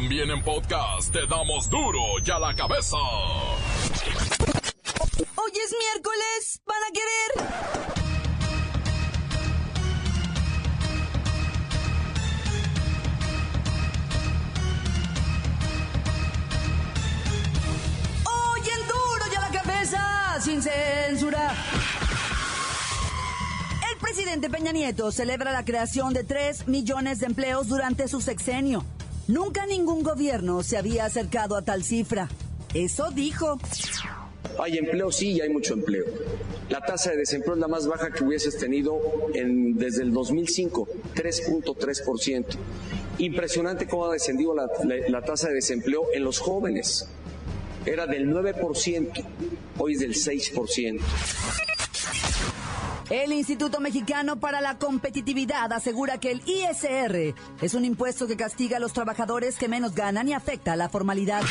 También en podcast te damos duro y a la cabeza. Hoy es miércoles, ¿van a querer? Hoy en duro y a la cabeza, sin censura. El presidente Peña Nieto celebra la creación de 3 millones de empleos durante su sexenio. Nunca ningún gobierno se había acercado a tal cifra. Eso dijo. Hay empleo, sí, y hay mucho empleo. La tasa de desempleo es la más baja que hubieses tenido en, desde el 2005, 3.3%. Impresionante cómo ha descendido la, la- tasa de desempleo en los jóvenes. Era del 9%, hoy es del 6%. El Instituto Mexicano para la Competitividad asegura que el ISR es un impuesto que castiga a los trabajadores que menos ganan y afecta a la formalidad.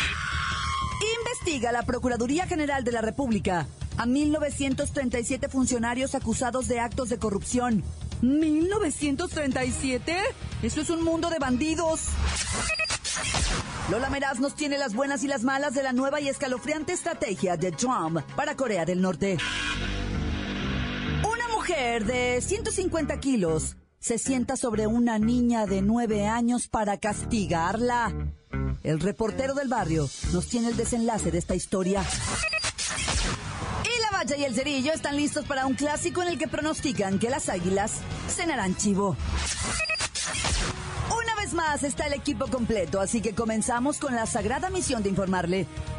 Investiga la Procuraduría General de la República a 1937 funcionarios acusados de actos de corrupción. ¿1937? Eso es un mundo de bandidos. Lola Meraz nos tiene las buenas y las malas de la nueva y escalofriante estrategia de Trump para Corea del Norte. Mujer de 150 kilos se sienta sobre una niña de 9 años para castigarla. El reportero del barrio nos tiene el desenlace de esta historia. Y la valla y el cerillo están listos para un clásico en el que pronostican que las águilas cenarán chivo. Una vez más está el equipo completo, así que comenzamos con la sagrada misión de informarle.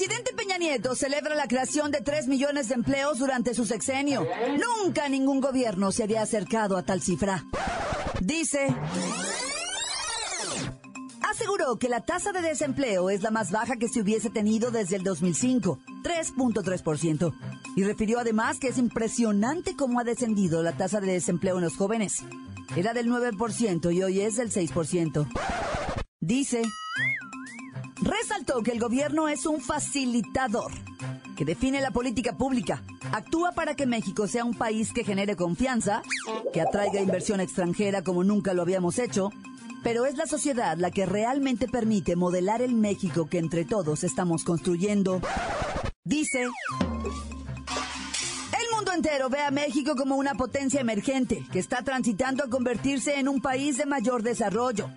Presidente Peña Nieto celebra la creación de 3 millones de empleos durante su sexenio. Nunca ningún gobierno se había acercado a tal cifra. Dice... Aseguró que la tasa de desempleo es la más baja que se hubiese tenido desde el 2005, 3.3%. Y refirió además que es impresionante cómo ha descendido la tasa de desempleo en los jóvenes. Era del 9% y hoy es del 6%. Dice... Resaltó que el gobierno es un facilitador, que define la política pública, actúa para que México sea un país que genere confianza, que atraiga inversión extranjera como nunca lo habíamos hecho, pero es la sociedad la que realmente permite modelar el México que entre todos estamos construyendo. Dice, el mundo entero ve a México como una potencia emergente que está transitando a convertirse en un país de mayor desarrollo,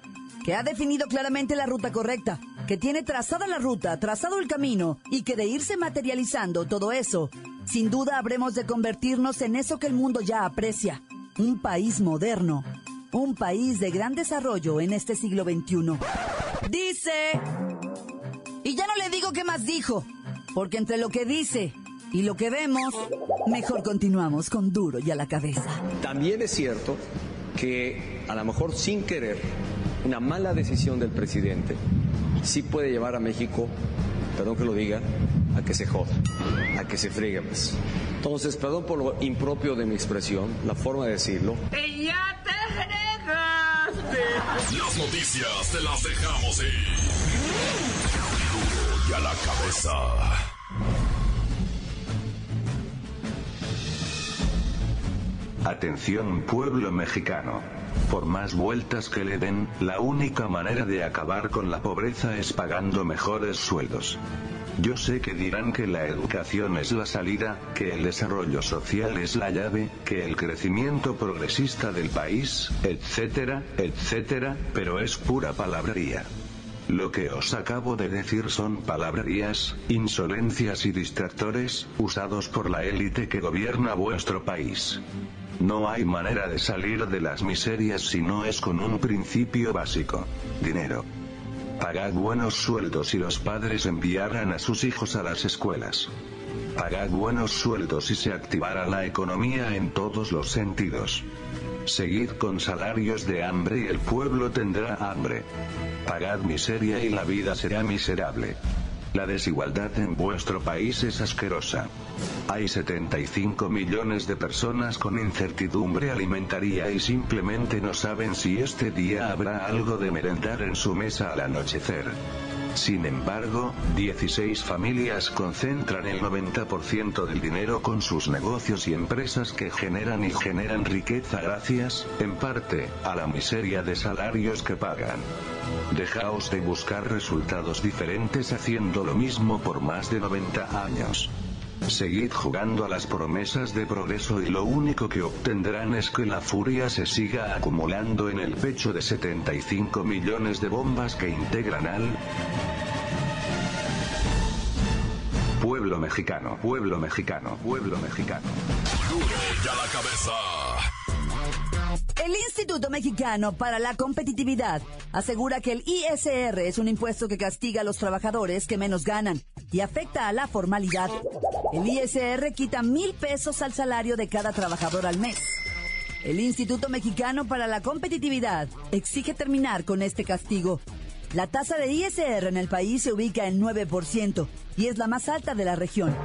que ha definido claramente la ruta correcta, que tiene trazada la ruta, trazado el camino y que de irse materializando todo eso, sin duda habremos de convertirnos en eso que el mundo ya aprecia, un país moderno, un país de gran desarrollo en este siglo XXI. Dice... Y ya no le digo qué más dijo, porque entre lo que dice y lo que vemos, mejor continuamos con duro y a la cabeza. También es cierto que a lo mejor sin querer, una mala decisión del presidente sí puede llevar a México, perdón que lo diga, a que se joda, a que se friegue más. Entonces, perdón por lo impropio de mi expresión, la forma de decirlo, ¡Y ya te fregaste! Las noticias te las dejamos ir. Y a la cabeza. Atención pueblo mexicano. Por más vueltas que le den, la única manera de acabar con la pobreza es pagando mejores sueldos. Yo sé que dirán que la educación es la salida, que el desarrollo social es la llave, que el crecimiento progresista del país, etcétera, etcétera, pero es pura palabrería. Lo que os acabo de decir son palabrerías, insolencias y distractores, usados por la élite que gobierna vuestro país. No hay manera de salir de las miserias si no es con un principio básico. Dinero. Pagad buenos sueldos y los padres enviarán a sus hijos a las escuelas. Pagad buenos sueldos y se activará la economía en todos los sentidos. Seguid con salarios de hambre y el pueblo tendrá hambre. Pagad miseria y la vida será miserable. La desigualdad en vuestro país es asquerosa. Hay 75 millones de personas con incertidumbre alimentaria y simplemente no saben si este día habrá algo de merendar en su mesa al anochecer. Sin embargo, 16 familias concentran el 90% del dinero con sus negocios y empresas que generan y generan riqueza gracias, en parte, a la miseria de salarios que pagan. Dejaos de buscar resultados diferentes haciendo lo mismo por más de 90 años. Seguid jugando a las promesas de progreso y lo único que obtendrán es que la furia se siga acumulando en el pecho de 75 millones de bombas que integran al pueblo mexicano, pueblo mexicano, pueblo mexicano. Ya la cabeza. El Instituto Mexicano para la Competitividad asegura que el ISR es un impuesto que castiga a los trabajadores que menos ganan y afecta a la formalidad. El ISR quita mil pesos al salario de cada trabajador al mes. El Instituto Mexicano para la Competitividad exige terminar con este castigo. La tasa de ISR en el país se ubica en 9% y es la más alta de la región.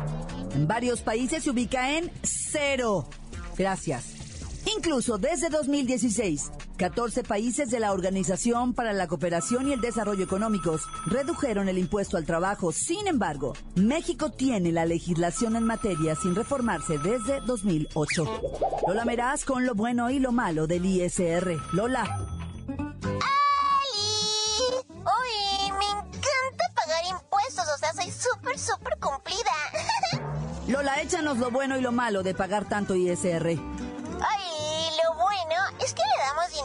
En varios países se ubica en cero. Gracias. Incluso desde 2016, 14 países de la Organización para la Cooperación y el Desarrollo Económicos redujeron el impuesto al trabajo. Sin embargo, México tiene la legislación en materia sin reformarse desde 2008. Lola Meraz con lo bueno y lo malo del ISR. Lola. ¡Ay! ¡Uy! Me encanta pagar impuestos, o sea, soy súper, súper cumplida. Lola, échanos lo bueno y lo malo de pagar tanto ISR.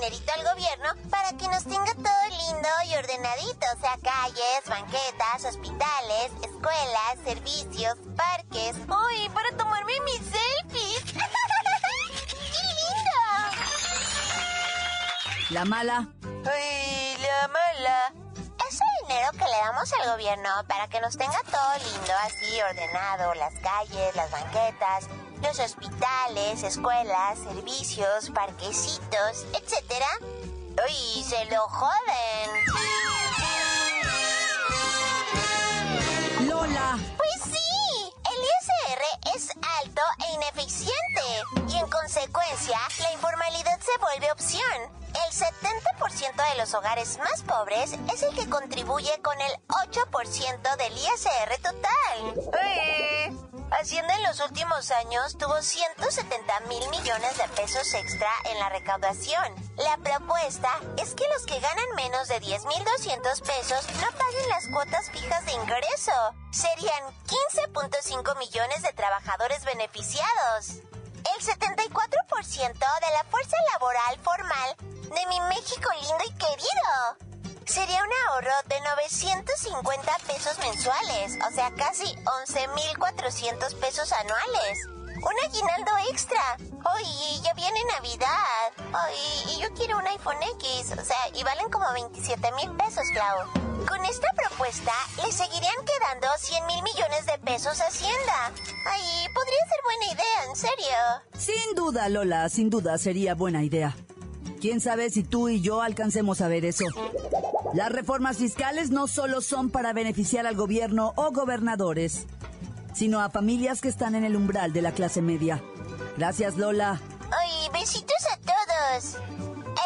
Dinerito al gobierno para que nos tenga todo lindo y ordenadito, o sea, calles, banquetas, hospitales, escuelas, servicios, parques. ¡Uy, para tomarme mis selfies! ¡Qué lindo! La mala. ¡Ay, la mala! Que le damos al gobierno para que nos tenga todo lindo, así ordenado, las calles, las banquetas, los hospitales, escuelas, servicios, parquecitos, etcétera. ¡Uy, se lo joden! Es alto e ineficiente y en consecuencia la informalidad se vuelve opción. El 70% de los hogares más pobres es el que contribuye con el 8% del ISR total. ¡Eh! Hacienda en los últimos años tuvo 170 mil millones de pesos extra en la recaudación. La propuesta es que los que ganan menos de 10.200 pesos no paguen las cuotas fijas de ingreso. Serían 15.5 millones de trabajadores beneficiados. El 74% de la fuerza laboral formal de mi México lindo y querido. Sería un ahorro de 950 pesos mensuales, o sea, casi 11.400 pesos anuales. Un aguinaldo extra. Oye, ya viene Navidad. Oye, y yo quiero un iPhone X, o sea, y valen como 27 mil pesos, Clau. Con esta propuesta, le seguirían quedando 100 mil millones de pesos a Hacienda. Ay, podría ser buena idea, en serio. Sin duda, Lola, sin duda sería buena idea. ¿Quién sabe si tú y yo alcancemos a ver eso? Las reformas fiscales no solo son para beneficiar al gobierno o gobernadores, sino a familias que están en el umbral de la clase media. Gracias, Lola. Ay, besitos a todos.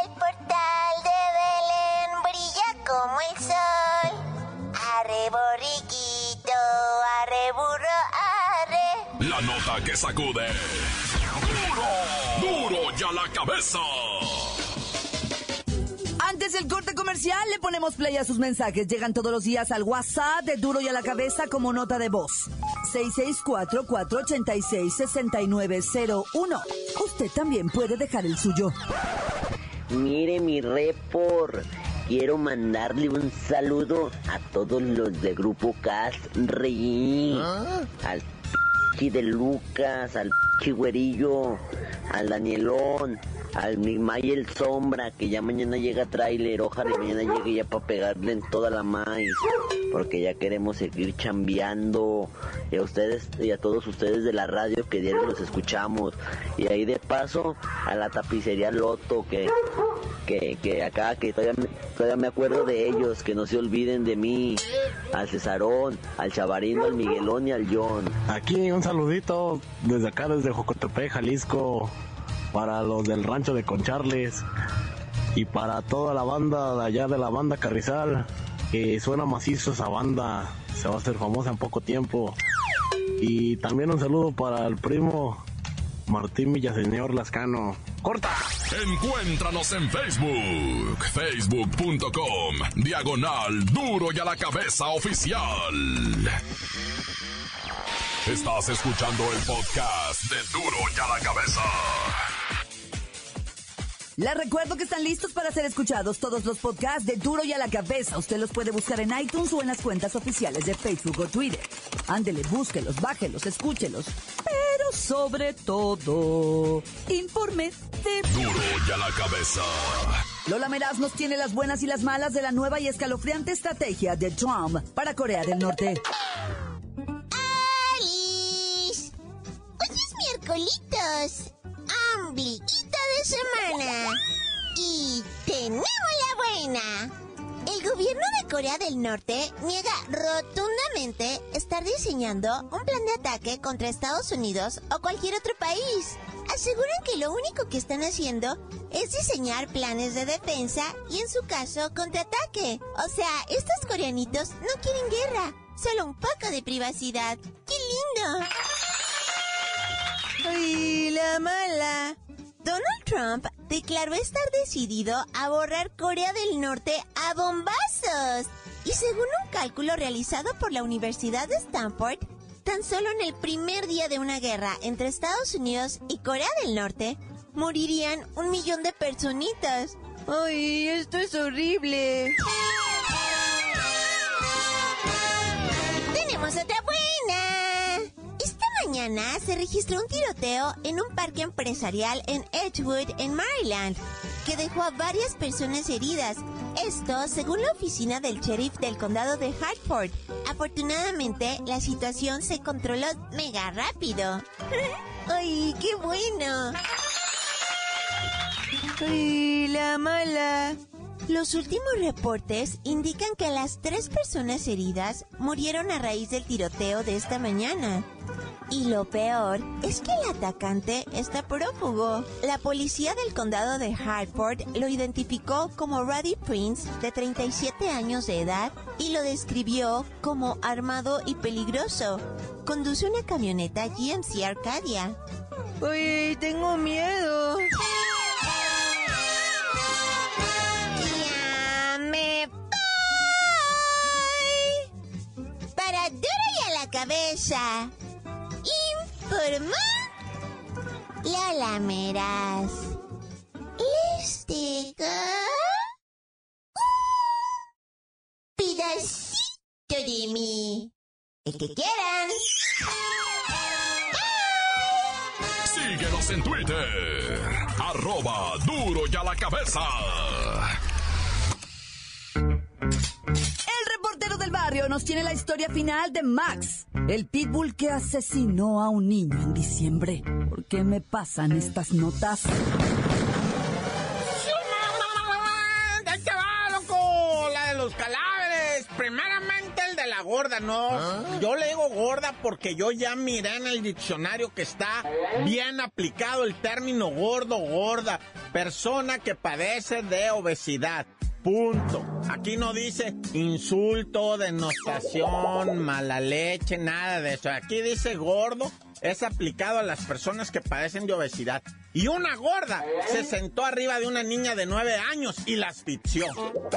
El portal de Belén brilla como el sol. Arre, borriquito, arre, burro, arre. La nota que sacude. ¡Duro! ¡Duro ya la cabeza! Antes del corte comercial le ponemos play a sus mensajes. Llegan todos los días al WhatsApp de Duro y a la cabeza como nota de voz. 664-486-6901. Usted también puede dejar el suyo. Mire mi report. Quiero mandarle un saludo a todos los de Grupo Casri. Al p de Lucas, al p güerillo, al Danielón, al Mayel Sombra, que ya mañana llega trailer, ojalá mañana llegue ya para pegarle en toda la maíz, porque ya queremos seguir chambeando, y a ustedes y a todos ustedes de la radio que diario los escuchamos, y ahí de paso a la tapicería Loto, que, que, que acá, que todavía me, todavía me acuerdo de ellos, que no se olviden de mí, al Cesarón, al Chavarino, al Miguelón y al John. Aquí un saludito desde acá, desde Jocotepec, Jalisco, para los del rancho de Concharles y para toda la banda de allá de la banda Carrizal, que suena macizo esa banda, se va a hacer famosa en poco tiempo. Y también un saludo para el primo Martín Villaseñor Lascano. ¡Corta! Encuéntranos en Facebook, facebook.com, diagonal duro y a la cabeza oficial. Estás escuchando el podcast de duro y a la cabeza. Les recuerdo que están listos para ser escuchados todos los podcasts de Duro y a la Cabeza. Usted los puede buscar en iTunes o en las cuentas oficiales de Facebook o Twitter. Ándele, búsquelos, bájelos, escúchelos. Pero sobre todo, infórmese. Duro y a la cabeza. Lola Meraz nos tiene las buenas y las malas de la nueva y escalofriante estrategia de Trump para Corea del Norte. ¡Alice! Hoy es miércolitos. Ombliguito de semana. Y tenemos la buena. El gobierno de Corea del Norte niega rotundamente estar diseñando un plan de ataque contra Estados Unidos o cualquier otro país. Aseguran que lo único que están haciendo es diseñar planes de defensa y en su caso contraataque. O sea, estos coreanitos no quieren guerra, solo un poco de privacidad. ¡Qué lindo! ¡Ay, la mala! Donald Trump declaró estar decidido a borrar Corea del Norte a bombazos. Y según un cálculo realizado por la Universidad de Stanford, tan solo en el primer día de una guerra entre Estados Unidos y Corea del Norte, morirían un millón de personitas. ¡Ay, esto es horrible! Mañana se registró un tiroteo en un parque empresarial en Edgewood, en Maryland, que dejó a varias personas heridas. Esto según la oficina del sheriff del condado de Hartford. Afortunadamente, la situación se controló mega rápido. ¡Ay, qué bueno! ¡Ay, la mala! Los últimos reportes indican que las tres personas heridas murieron a raíz del tiroteo de esta mañana. Y lo peor es que el atacante está prófugo. La policía del condado de Hartford lo identificó como Roddy Prince, de 37 años de edad, y lo describió como armado y peligroso. Conduce una camioneta GMC Arcadia. ¡Uy, tengo miedo! ¡Ya me voy! Para duro y a la cabeza. Informó Lola Meraz. Les un pedacito de mí. El que quieran. Síguenos en Twitter. Arroba duro y a la cabeza. El reportero del barrio nos tiene la historia final de Max, el pitbull que asesinó a un niño en diciembre. ¿Por qué me pasan estas notas? ¡Ahí te va, loco! La de los cadáveres. Primeramente el de la gorda, ¿no? Yo le digo gorda porque yo ya miré en el diccionario que está bien aplicado el término gordo, gorda. Persona que padece de obesidad. Punto. Aquí no dice insulto, denostación, mala leche, nada de eso. Aquí dice gordo, es aplicado a las personas que padecen de obesidad. Y una gorda se sentó arriba de una niña de nueve años y la asfixió.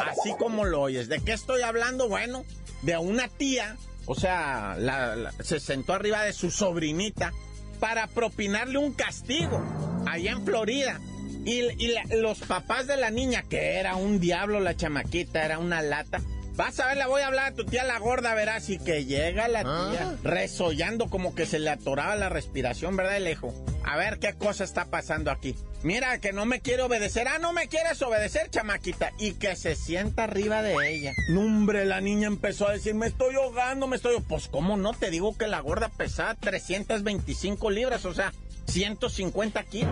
Así como lo oyes. ¿De qué estoy hablando? Bueno, de una tía, o sea, la- se sentó arriba de su sobrinita para propinarle un castigo allá en Florida. Y, y la- los papás de la niña, que era un diablo la chamaquita, era una lata. Vas a ver, le voy a hablar a tu tía la gorda, verás, y que llega la tía resollando como que se le atoraba la respiración, ¿verdad, Alejo? a ver qué cosa está pasando aquí. Mira, que no me quiere obedecer. Ah, no me quieres obedecer, chamaquita. Y que se sienta arriba de ella. Nombre, la niña empezó a decir, me estoy ahogando, me estoy... Pues, ¿cómo no? Te digo que la gorda pesaba 325 libras, o sea, 150 kilos.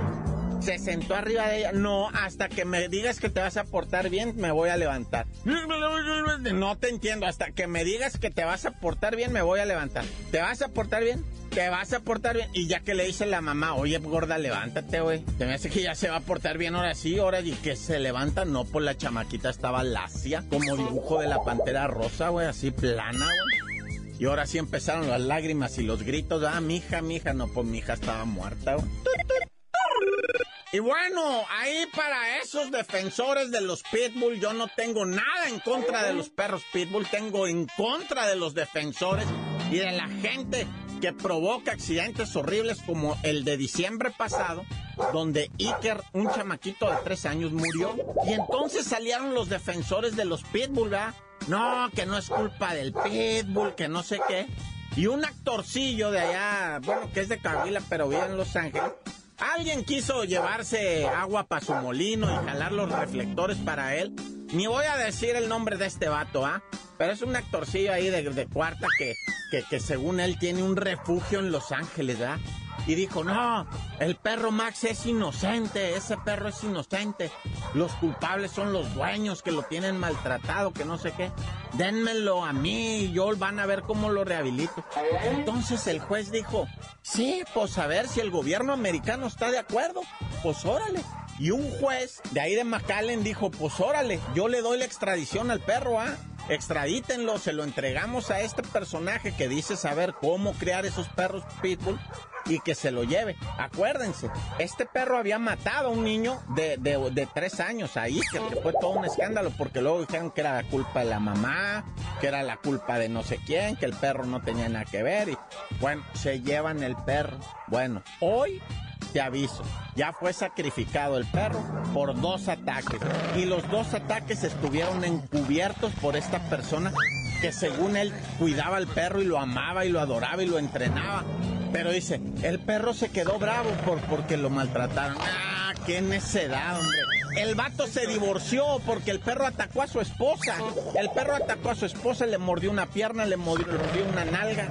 Se sentó arriba de ella. No, hasta que me digas que te vas a portar bien, me voy a levantar. No te entiendo. Hasta que me digas que te vas a portar bien, me voy a levantar. ¿Te vas a portar bien? Te vas a portar bien. Y ya que le dice la mamá, oye, gorda, levántate, güey. Te me hace que ya se va a portar bien ahora sí, ahora y que se levanta. No, pues la chamaquita estaba lacia, como dibujo de la pantera rosa, güey, así plana, güey. Y ahora sí empezaron las lágrimas y los gritos. Ah, mija, mija. No, pues mi hija estaba muerta, güey. Y bueno, ahí para esos defensores de los pitbull, yo no tengo nada en contra de los perros pitbull, tengo en contra de los defensores y de la gente que provoca accidentes horribles como el de diciembre pasado, donde Iker, un chamaquito de tres años, murió. Y entonces salieron los defensores de los pitbull, ¿verdad? No, que no es culpa del pitbull, que no sé qué. Y un actorcillo de allá, bueno, que es de Cabila, pero vive en Los Ángeles, Alguien quiso llevarse agua para su molino y jalar los reflectores para él. Ni voy a decir el nombre de este vato, ¿ah? Pero es un actorcillo ahí de, cuarta que, que, que, según él tiene un refugio en Los Ángeles, ¿ah? Y dijo, no, el perro Max es inocente, ese perro es inocente. Los culpables son los dueños que lo tienen maltratado, que no sé qué. Dénmelo a mí y yo van a ver cómo lo rehabilito. Entonces el juez dijo, sí, pues a ver si el gobierno americano está de acuerdo, pues órale. Y un juez de ahí de McAllen dijo, pues órale, yo le doy la extradición al perro, ¿ah? Extradítenlo, se lo entregamos a este personaje que dice saber cómo crear esos perros pitbull y que se lo lleve. Acuérdense, este perro había matado a un niño de, de, tres años ahí, que fue todo un escándalo, porque luego dijeron que era la culpa de la mamá, que era la culpa de no sé quién, que el perro no tenía nada que ver. Y bueno, se llevan el perro. Bueno, hoy te aviso, ya fue sacrificado el perro por dos ataques. Y los dos ataques estuvieron encubiertos por esta persona que según él cuidaba al perro y lo amaba y lo adoraba y lo entrenaba. Pero dice, el perro se quedó bravo por, porque lo maltrataron. Ah, qué necedad, hombre. El vato se divorció porque el perro atacó a su esposa. El perro atacó a su esposa, le mordió una pierna, le mordió, le mordió una nalga.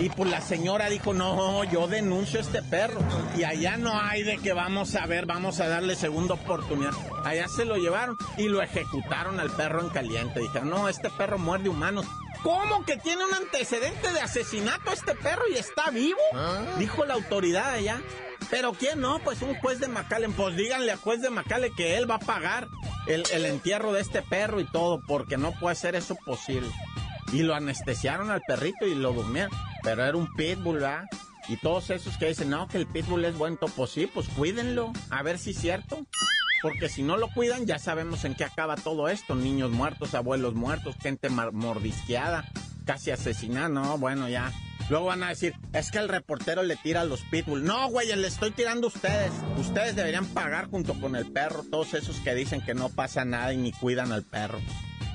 Y pues la señora dijo, no, yo denuncio a este perro. Y allá no hay de que vamos a ver, vamos a darle segunda oportunidad. Allá se lo llevaron y lo ejecutaron al perro en caliente. Dijeron, no, este perro muerde humanos. ¿Cómo que tiene un antecedente de asesinato este perro y está vivo? ¿Ah? Dijo la autoridad allá. Pero ¿quién no? Pues un juez de Macale. Pues díganle al juez de Macale que él va a pagar el, el entierro de este perro y todo, porque no puede ser eso posible. Y lo anestesiaron al perrito y lo durmieron. Pero era un pitbull, ¿verdad? Y todos esos que dicen, no, que el pitbull es buen topo, sí, pues cuídenlo, a ver si es cierto. Porque si no lo cuidan, ya sabemos en qué acaba todo esto. Niños muertos, abuelos muertos, gente mordisqueada, casi asesinada. No, bueno, ya. Luego van a decir, es que el reportero le tira a los pitbull. No, güey, le estoy tirando a ustedes. Ustedes deberían pagar junto con el perro, todos esos que dicen que no pasa nada y ni cuidan al perro.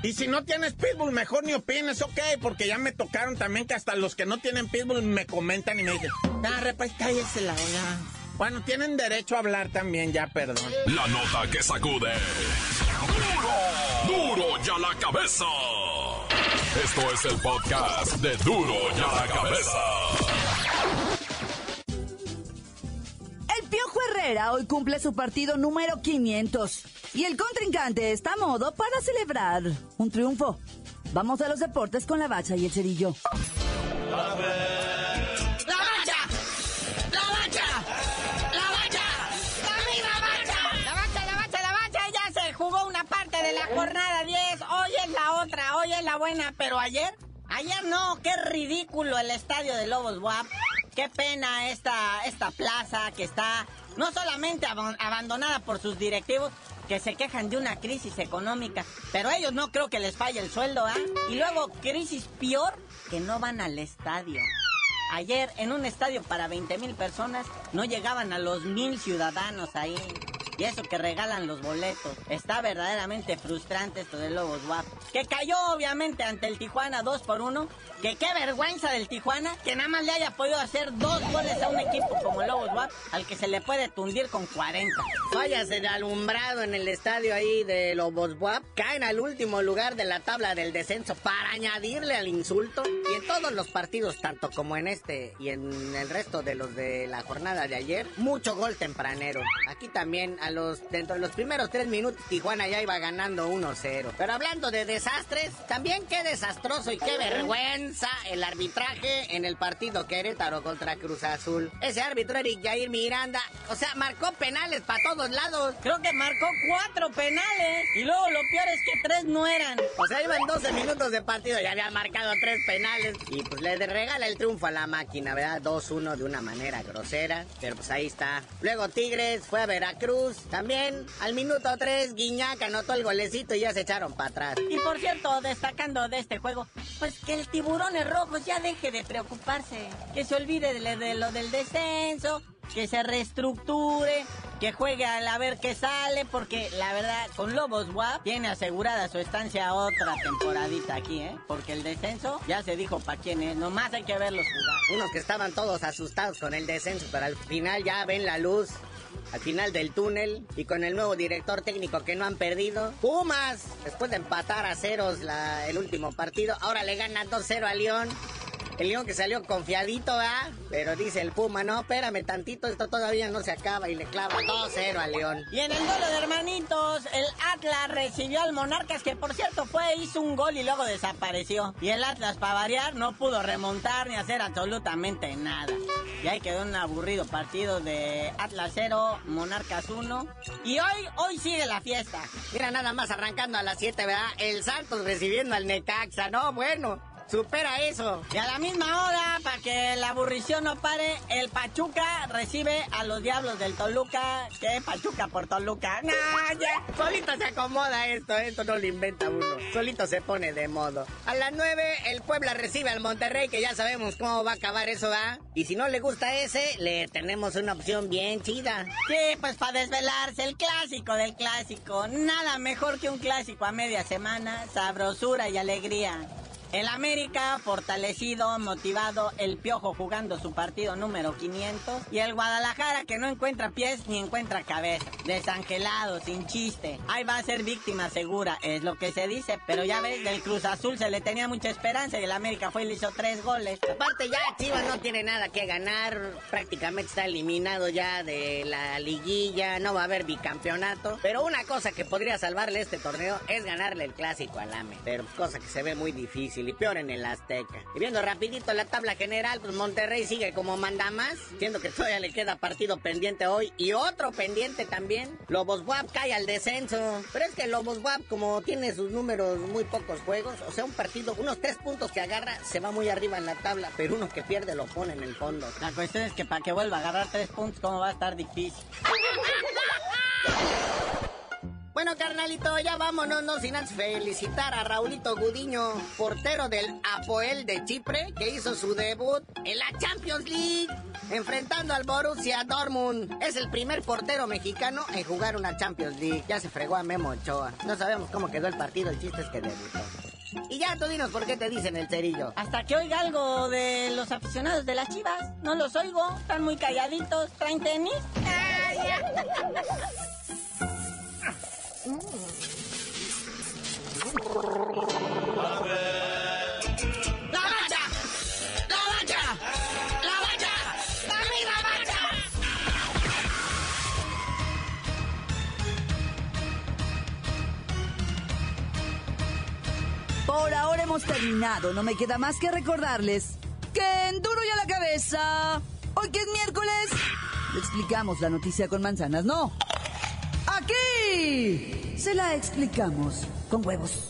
Y si no tienes pitbull, mejor ni opines, ok, porque ya me tocaron también que hasta los que no tienen pitbull me comentan y me dicen, ah, pues cállese la oiga. Bueno, tienen derecho a hablar también, ya, perdón. La nota que sacude. ¡Duro! ¡Duro ya la cabeza! Esto es el podcast de Duro ya la cabeza. El Piojo Herrera hoy cumple su partido número 500 y el contrincante está a modo para celebrar un triunfo. Vamos a los deportes con la bacha y el cerillo. la jornada 10, hoy es la otra, hoy es la buena, pero ayer, ayer no, qué ridículo el estadio de Lobos WAP. Qué pena esta, esta plaza que está no solamente abandonada por sus directivos, que se quejan de una crisis económica, pero a ellos no creo que les falle el sueldo, ¿ah? Y luego, crisis peor, que no van al estadio. Ayer, en un estadio para 20 mil personas, no llegaban a los mil ciudadanos ahí. Y eso que regalan los boletos. Está verdaderamente frustrante esto de Lobos WAP. Que cayó obviamente ante el Tijuana 2 por 1. Que qué vergüenza del Tijuana que nada más le haya podido hacer dos goles a un equipo como Lobos WAP al que se le puede tundir con 40. Fallas el alumbrado en el estadio ahí de Lobos WAP. Caen al último lugar de la tabla del descenso para añadirle al insulto. Y en todos los partidos, tanto como en este y en el resto de los de la jornada de ayer, mucho gol tempranero. Aquí también a los dentro de los primeros tres minutos Tijuana ya iba ganando 1-0. Pero hablando de desastres, también qué desastroso y qué vergüenza el arbitraje en el partido Querétaro contra Cruz Azul. Ese árbitro Eric Jair Miranda, o sea, marcó penales para todos lados. Creo que marcó cuatro penales. Y luego lo peor es que tres no eran. O sea, iban 12 minutos de partido, ya había marcado tres penales. Y pues le regala el triunfo a la máquina, ¿verdad? 2-1 de una manera grosera. Pero pues ahí está. Luego Tigres fue a Veracruz. También al minuto 3 Guiñac anotó el golecito y ya se echaron para atrás. Y por cierto, destacando de este juego, pues que el tiburones rojos ya deje de preocuparse. Que se olvide de, de lo del descenso, que se reestructure, que juegue a ver qué sale, porque la verdad, con Lobos WAP tiene asegurada su estancia otra temporadita aquí, ¿eh? Porque el descenso ya se dijo para quién es, nomás hay que verlos jugar. Unos que estaban todos asustados con el descenso, pero al final ya ven la luz al final del túnel y con el nuevo director técnico que no han perdido. Pumas, después de empatar a ceros el último partido, ahora le gana 2-0 a León. El León que salió confiadito, ¿ah? Pero dice el Puma, no, espérame tantito, esto todavía no se acaba y le clava 2-0 al León. Y en el duelo de hermanitos, el Atlas recibió al Monarcas, que por cierto fue, hizo un gol y luego desapareció. Y el Atlas, para variar, no pudo remontar ni hacer absolutamente nada. Y ahí quedó un aburrido partido de Atlas 0, Monarcas 1. Y hoy, hoy sigue la fiesta. Mira, nada más arrancando a las 7, ¿verdad? El Santos recibiendo al Necaxa, ¿no? Bueno, Supera eso. Y a la misma hora, para que la aburrición no pare, el Pachuca recibe a los Diablos del Toluca. ¿Qué? Pachuca por Toluca. Ya. Solito se acomoda esto, esto no lo inventa uno. Solito se pone de modo. A las 9, el Puebla recibe al Monterrey, que ya sabemos cómo va a acabar eso, ¿va? Y si no le gusta ese, le tenemos una opción bien chida. Sí, pues para desvelarse, el clásico del clásico. Nada mejor que un clásico a media semana, sabrosura y alegría. El América, fortalecido, motivado, el Piojo jugando su partido número 500 y el Guadalajara que no encuentra pies ni encuentra cabeza. Desangelado, sin chiste. Ahí va a ser víctima segura, es lo que se dice. Pero ya ves, del Cruz Azul se le tenía mucha esperanza y el América fue y le hizo tres goles. Aparte ya Chivas no tiene nada que ganar, prácticamente está eliminado ya de la liguilla, no va a haber bicampeonato. Pero una cosa que podría salvarle este torneo es ganarle el clásico al AME. Pero cosa que se ve muy difícil y peor en el Azteca. Y viendo rapidito la tabla general, pues Monterrey sigue como manda más, siendo que todavía le queda partido pendiente hoy y otro pendiente también. Lobos WAP cae al descenso, pero es que Lobos WAP como tiene sus números muy pocos juegos, o sea, un partido, unos tres puntos que agarra, se va muy arriba en la tabla, pero uno que pierde lo pone en el fondo. La cuestión es que para que vuelva a agarrar tres puntos, ¿cómo va a estar difícil? Bueno, carnalito, ya vámonos, no sin antes felicitar a Raulito Gudiño, portero del Apoel de Chipre, que hizo su debut en la Champions League, enfrentando al Borussia Dortmund. Es el primer portero mexicano en jugar una Champions League. Ya se fregó a Memo Ochoa. No sabemos cómo quedó el partido, el chiste es que debutó. Y ya tú dinos por qué te dicen el cerillo. Hasta que oiga algo de los aficionados de las chivas. No los oigo, están muy calladitos, traen tenis. Por ahora hemos terminado. No me queda más que recordarles que en duro y a la cabeza. Hoy que es miércoles. Le explicamos la noticia con manzanas. No. Aquí se la explicamos con huevos.